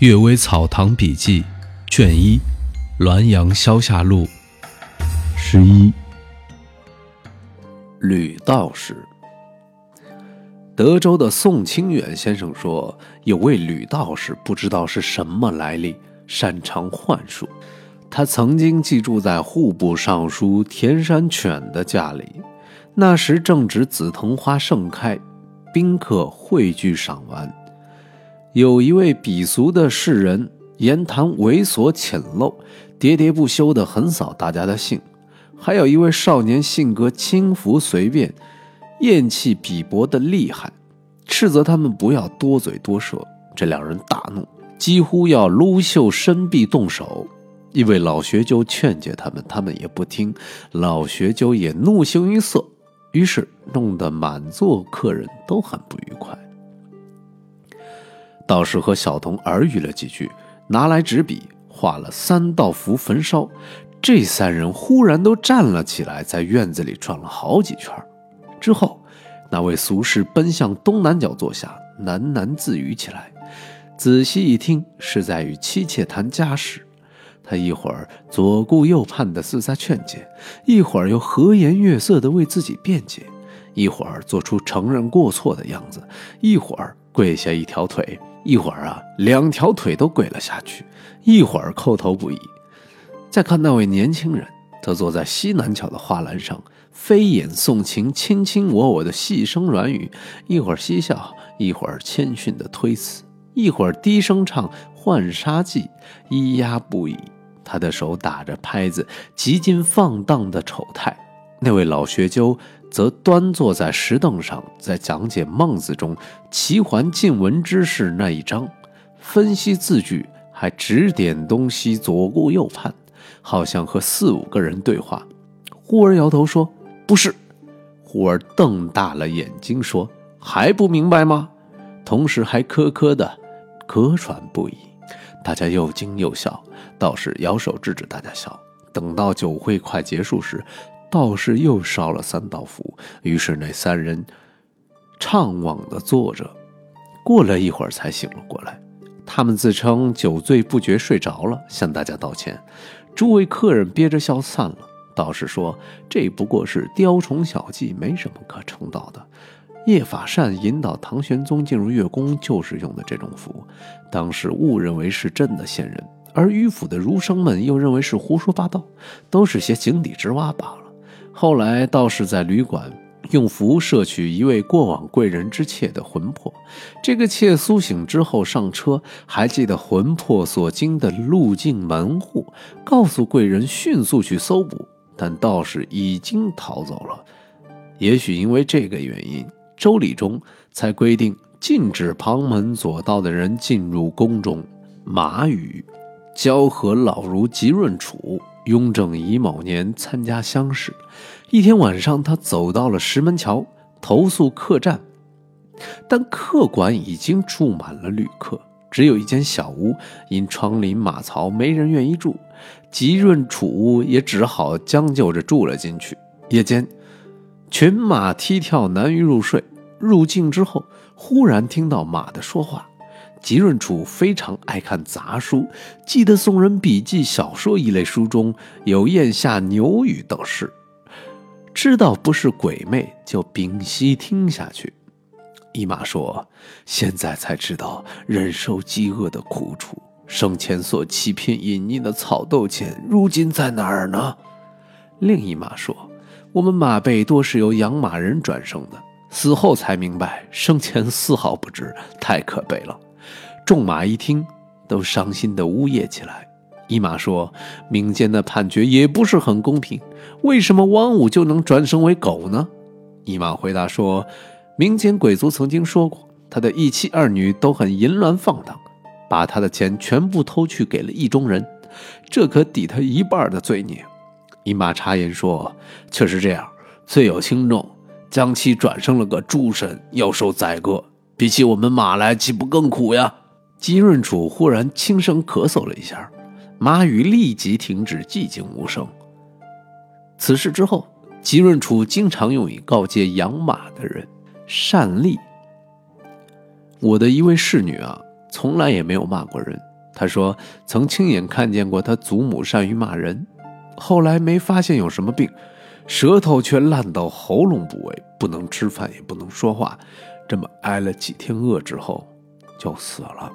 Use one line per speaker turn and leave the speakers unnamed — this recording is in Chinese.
阅微草堂笔记》卷一《滦阳消夏录》十一。
吕道士。德州的宋清远先生说，有位吕道士，不知道是什么来历，擅长幻术。他曾经寄住在户部尚书田山犬的家里，那时正值紫藤花盛开，宾客汇聚赏玩。有一位鄙俗的士人，言谈猥琐浅陋，喋喋不休地横扫大家的兴；还有一位少年，性格轻浮随便，厌气鄙薄的厉害，斥责他们不要多嘴多舌。这两人大怒，几乎要撸袖伸臂动手。一位老学究劝解他们，他们也不听。老学究也怒形于色，于是弄得满座客人都很不愉快。道士和小童耳语了几句，拿来纸笔画了三道符焚烧。这三人忽然都站了起来，在院子里转了好几圈。之后，那位俗士奔向东南角坐下，喃喃自语起来。仔细一听，是在与妻妾谈家事。他一会儿左顾右盼的似在劝解，一会儿又和颜悦色的为自己辩解，一会儿做出承认过错的样子，一会儿跪下一条腿。一会儿啊，两条腿都跪了下去；一会儿叩头不已。再看那位年轻人，他坐在西南角的花篮上，飞眼送情，卿卿我我的细声软语；一会儿嬉笑，一会儿谦逊的推辞；一会儿低声唱《浣纱记》，咿呀不已。他的手打着拍子，极尽放荡的丑态。那位老学究。则端坐在石凳上，在讲解《孟子》中齐桓晋文之事那一章，分析字句，还指点东西，左顾右盼，好像和四五个人对话。忽而摇头说：“不是。”忽而瞪大了眼睛说：“还不明白吗？”同时还咳咳的咳喘不已。大家又惊又笑，道士摇手制止大家笑。等到酒会快结束时，道士又烧了三道符，于是那三人怅惘的坐着，过了一会儿才醒了过来。他们自称酒醉不觉睡着了，向大家道歉。诸位客人憋着笑散了。道士说：“这不过是雕虫小技，没什么可称道的。叶法善引导唐玄宗进入月宫，就是用的这种符。当时误认为是朕的仙人，而迂腐的儒生们又认为是胡说八道，都是些井底之蛙罢了。”后来道士在旅馆用符摄取一位过往贵人之妾的魂魄，这个妾苏醒之后上车，还记得魂魄所经的路径门户，告诉贵人迅速去搜捕，但道士已经逃走了。也许因为这个原因，周礼中才规定禁止旁门左道的人进入宫中。马宇交和老儒吉润楚。雍正乙卯年参加乡试，一天晚上，他走到了石门桥，投宿客栈，但客馆已经住满了旅客，只有一间小屋，因窗临马槽，没人愿意住。吉润楚屋也只好将就着住了进去。夜间，群马踢跳，难于入睡。入境之后，忽然听到马的说话。吉润楚非常爱看杂书，记得宋人笔记小说一类书中有咽下牛语等事，知道不是鬼魅，就屏息听下去。一马说：“现在才知道忍受饥饿的苦楚，生前所欺骗隐匿的草豆钱，如今在哪儿呢？”另一马说：“我们马背多是由养马人转生的，死后才明白，生前丝毫不知，太可悲了。”众马一听，都伤心的呜咽起来。一马说：“民间的判决也不是很公平，为什么王五就能转生为狗呢？”一马回答说：“民间鬼族曾经说过，他的一妻二女都很淫乱放荡，把他的钱全部偷去给了意中人，这可抵他一半的罪孽。”一马插言说：“确实这样，罪有轻重，将其转生了个猪身，要受宰割，比起我们马来，岂不更苦呀？”吉润楚忽然轻声咳嗽了一下，马宇立即停止，寂静无声。此事之后，吉润楚经常用以告诫养马的人：善立。我的一位侍女啊，从来也没有骂过人，她说曾亲眼看见过她祖母善于骂人，后来没发现有什么病，舌头却烂到喉咙部位，不能吃饭也不能说话，这么挨了几天饿之后就死了。